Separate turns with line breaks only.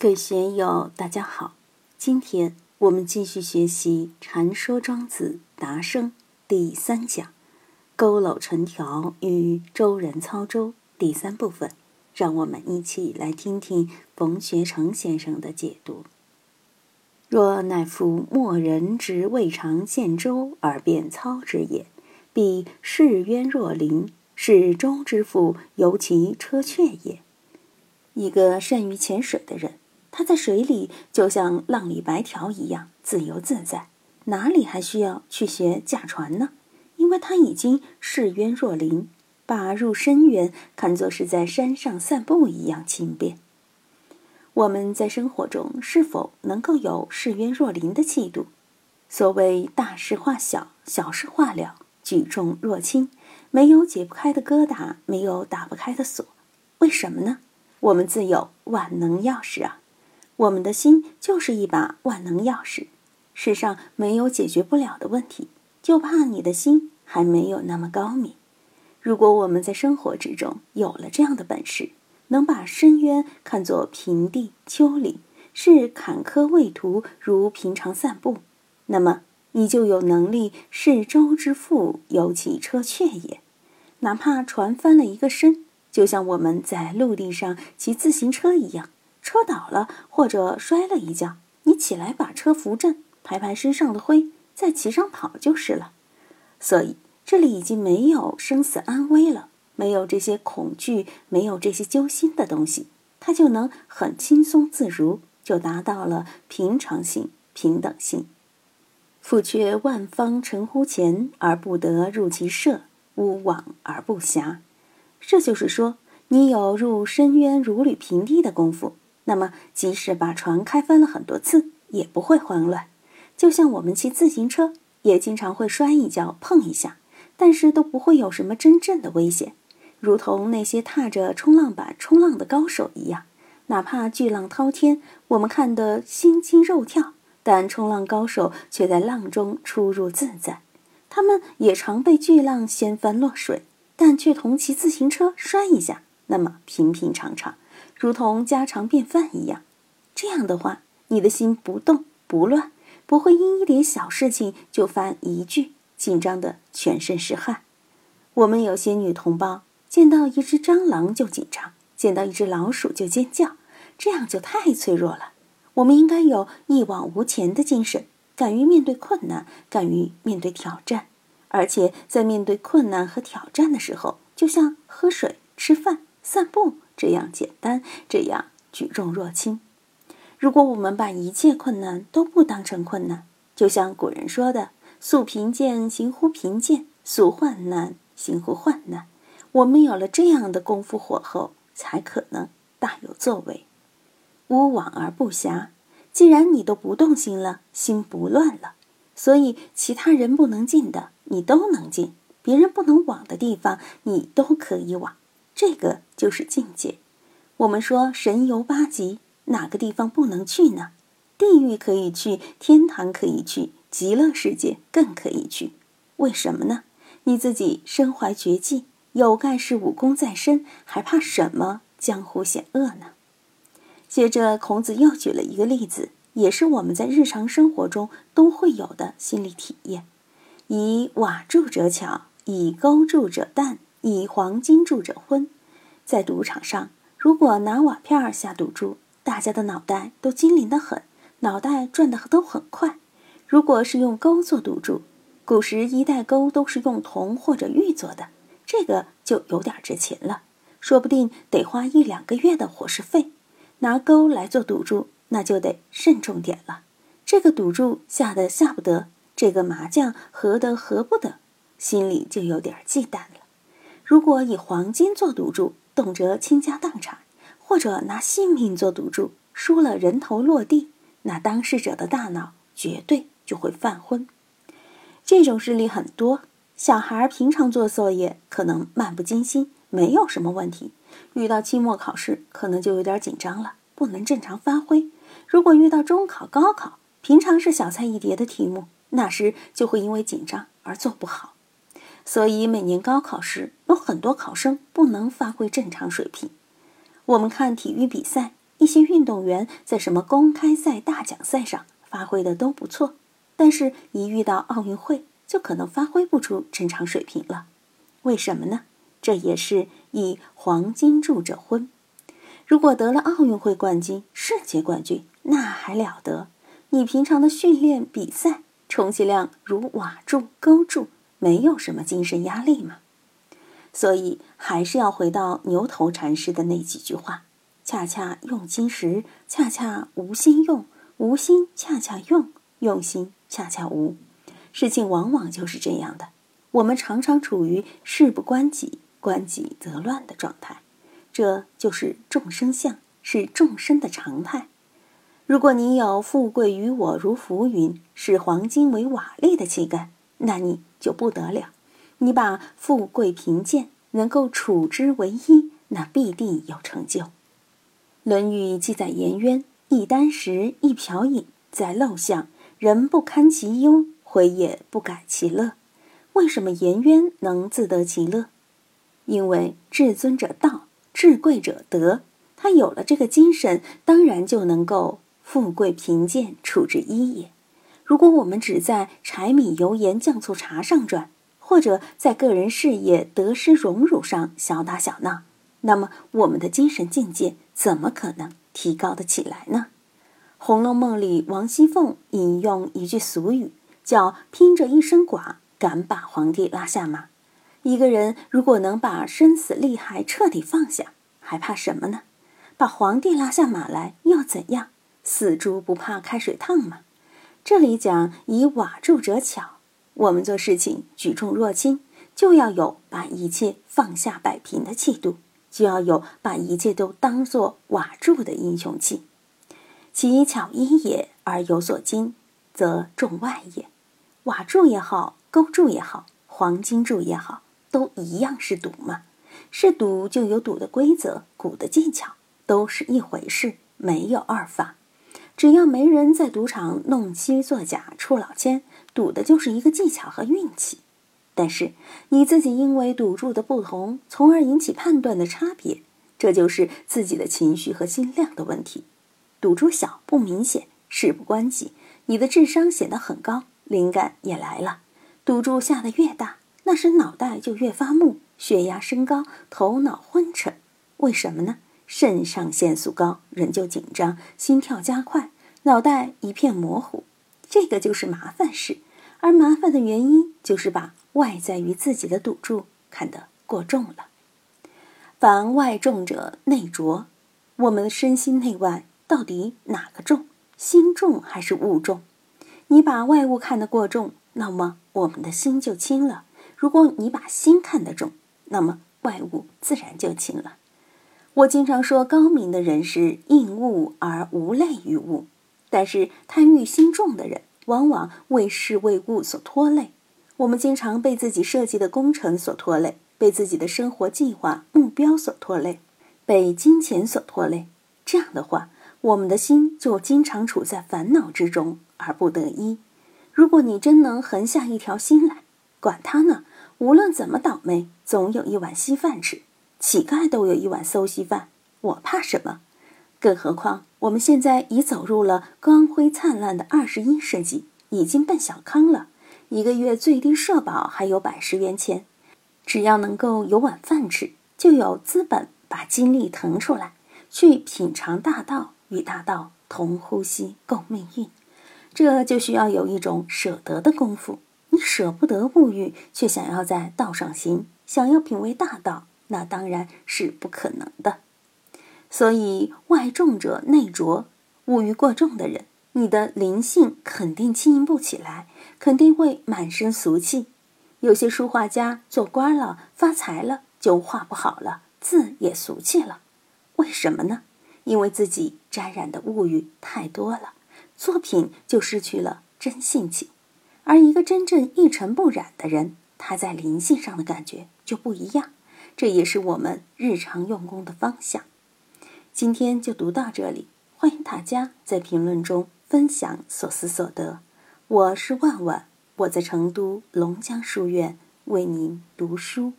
各位学友，大家好！今天我们继续学习《禅说庄子达生》第三讲“佝偻成条与周人操舟”第三部分，让我们一起来听听冯学成先生的解读。若乃夫莫人之未尝见舟而便操之也，必视渊若灵，是舟之父由其车却也。一个善于潜水的人。他在水里就像浪里白条一样自由自在，哪里还需要去学驾船呢？因为他已经视渊若林，把入深渊看作是在山上散步一样轻便。我们在生活中是否能够有视渊若林的气度？所谓大事化小，小事化了，举重若轻，没有解不开的疙瘩，没有打不开的锁。为什么呢？我们自有万能钥匙啊！我们的心就是一把万能钥匙，世上没有解决不了的问题，就怕你的心还没有那么高明。如果我们在生活之中有了这样的本事，能把深渊看作平地丘陵，视坎坷未途如平常散步，那么你就有能力视舟之父由其车却也。哪怕船翻了一个身，就像我们在陆地上骑自行车一样。车倒了或者摔了一跤，你起来把车扶正，拍拍身上的灰，再骑上跑就是了。所以这里已经没有生死安危了，没有这些恐惧，没有这些揪心的东西，他就能很轻松自如，就达到了平常心、平等心。复却万方陈乎前而不得入其舍，吾往而不暇。这就是说，你有入深渊如履平地的功夫。那么，即使把船开翻了很多次，也不会慌乱。就像我们骑自行车，也经常会摔一跤、碰一下，但是都不会有什么真正的危险。如同那些踏着冲浪板冲浪的高手一样，哪怕巨浪滔天，我们看得心惊肉跳，但冲浪高手却在浪中出入自在。他们也常被巨浪掀翻落水，但却同骑自行车摔一下，那么平平常常。如同家常便饭一样，这样的话，你的心不动不乱，不会因一点小事情就犯疑惧，紧张的全身是汗。我们有些女同胞见到一只蟑螂就紧张，见到一只老鼠就尖叫，这样就太脆弱了。我们应该有一往无前的精神，敢于面对困难，敢于面对挑战，而且在面对困难和挑战的时候，就像喝水、吃饭、散步。这样简单，这样举重若轻。如果我们把一切困难都不当成困难，就像古人说的“素贫贱，行乎贫贱；素患难，行乎患难”，我们有了这样的功夫火候，才可能大有作为。无往而不暇。既然你都不动心了，心不乱了，所以其他人不能进的，你都能进；别人不能往的地方，你都可以往。这个就是境界。我们说神游八极，哪个地方不能去呢？地狱可以去，天堂可以去，极乐世界更可以去。为什么呢？你自己身怀绝技，有盖世武功在身，还怕什么江湖险恶呢？接着，孔子又举了一个例子，也是我们在日常生活中都会有的心理体验：以瓦筑者巧，以钩筑者淡。以黄金铸者昏，在赌场上，如果拿瓦片下赌注，大家的脑袋都精灵得很，脑袋转得都很快。如果是用钩做赌注，古时一代钩都是用铜或者玉做的，这个就有点值钱了，说不定得花一两个月的伙食费。拿钩来做赌注，那就得慎重点了。这个赌注下的下不得，这个麻将合的合不得，心里就有点忌惮了。如果以黄金做赌注，动辄倾家荡产；或者拿性命做赌注，输了人头落地，那当事者的大脑绝对就会犯昏。这种事例很多。小孩平常做作业可能漫不经心，没有什么问题；遇到期末考试，可能就有点紧张了，不能正常发挥。如果遇到中考、高考，平常是小菜一碟的题目，那时就会因为紧张而做不好。所以每年高考时，有很多考生不能发挥正常水平。我们看体育比赛，一些运动员在什么公开赛、大奖赛上发挥的都不错，但是一遇到奥运会，就可能发挥不出正常水平了。为什么呢？这也是以黄金铸者婚。如果得了奥运会冠军、世界冠军，那还了得！你平常的训练、比赛，充其量如瓦柱、钩柱，没有什么精神压力嘛。所以还是要回到牛头禅师的那几句话。恰恰用心时，恰恰无心用；无心恰恰用，用心恰恰无。事情往往就是这样的。我们常常处于事不关己，关己则乱的状态，这就是众生相，是众生的常态。如果你有“富贵于我如浮云，视黄金为瓦砾”的气概，那你就不得了。你把富贵贫贱能够处之为一，那必定有成就。《论语》记载颜渊一箪食，一瓢饮，在陋巷，人不堪其忧，回也不改其乐。为什么颜渊能自得其乐？因为至尊者道，至贵者德。他有了这个精神，当然就能够富贵贫贱处之一也。如果我们只在柴米油盐酱醋茶上转，或者在个人事业得失荣辱上小打小闹，那么我们的精神境界。怎么可能提高得起来呢？《红楼梦》里王熙凤引用一句俗语，叫“拼着一身剐，敢把皇帝拉下马”。一个人如果能把生死利害彻底放下，还怕什么呢？把皇帝拉下马来又怎样？死猪不怕开水烫嘛。这里讲以瓦铸者巧，我们做事情举重若轻，就要有把一切放下摆平的气度。就要有把一切都当做瓦柱的英雄气，其巧一也而有所精，则重外也。瓦柱也好，钩柱也好，黄金柱也好，都一样是赌嘛。是赌就有赌的规则，赌的技巧，都是一回事，没有二法。只要没人在赌场弄虚作假、出老千，赌的就是一个技巧和运气。但是你自己因为赌注的不同，从而引起判断的差别，这就是自己的情绪和心量的问题。赌注小不明显，事不关己，你的智商显得很高，灵感也来了。赌注下的越大，那时脑袋就越发木，血压升高，头脑昏沉。为什么呢？肾上腺素高，人就紧张，心跳加快，脑袋一片模糊。这个就是麻烦事，而麻烦的原因就是把。外在于自己的赌注看得过重了，凡外重者内浊。我们的身心内外到底哪个重？心重还是物重？你把外物看得过重，那么我们的心就轻了；如果你把心看得重，那么外物自然就轻了。我经常说，高明的人是应物而无类于物，但是贪欲心重的人，往往为事为物所拖累。我们经常被自己设计的工程所拖累，被自己的生活计划目标所拖累，被金钱所拖累。这样的话，我们的心就经常处在烦恼之中而不得一。如果你真能横下一条心来，管他呢，无论怎么倒霉，总有一碗稀饭吃。乞丐都有一碗馊稀饭，我怕什么？更何况我们现在已走入了光辉灿烂的二十一世纪，已经奔小康了。一个月最低社保还有百十元钱，只要能够有碗饭吃，就有资本把精力腾出来去品尝大道，与大道同呼吸共命运。这就需要有一种舍得的功夫。你舍不得物欲，却想要在道上行，想要品味大道，那当然是不可能的。所以外重者内浊，物欲过重的人。你的灵性肯定轻盈不起来，肯定会满身俗气。有些书画家做官了、发财了，就画不好了，字也俗气了。为什么呢？因为自己沾染的物欲太多了，作品就失去了真性情。而一个真正一尘不染的人，他在灵性上的感觉就不一样。这也是我们日常用功的方向。今天就读到这里，欢迎大家在评论中。分享所思所得，我是万万，我在成都龙江书院为您读书。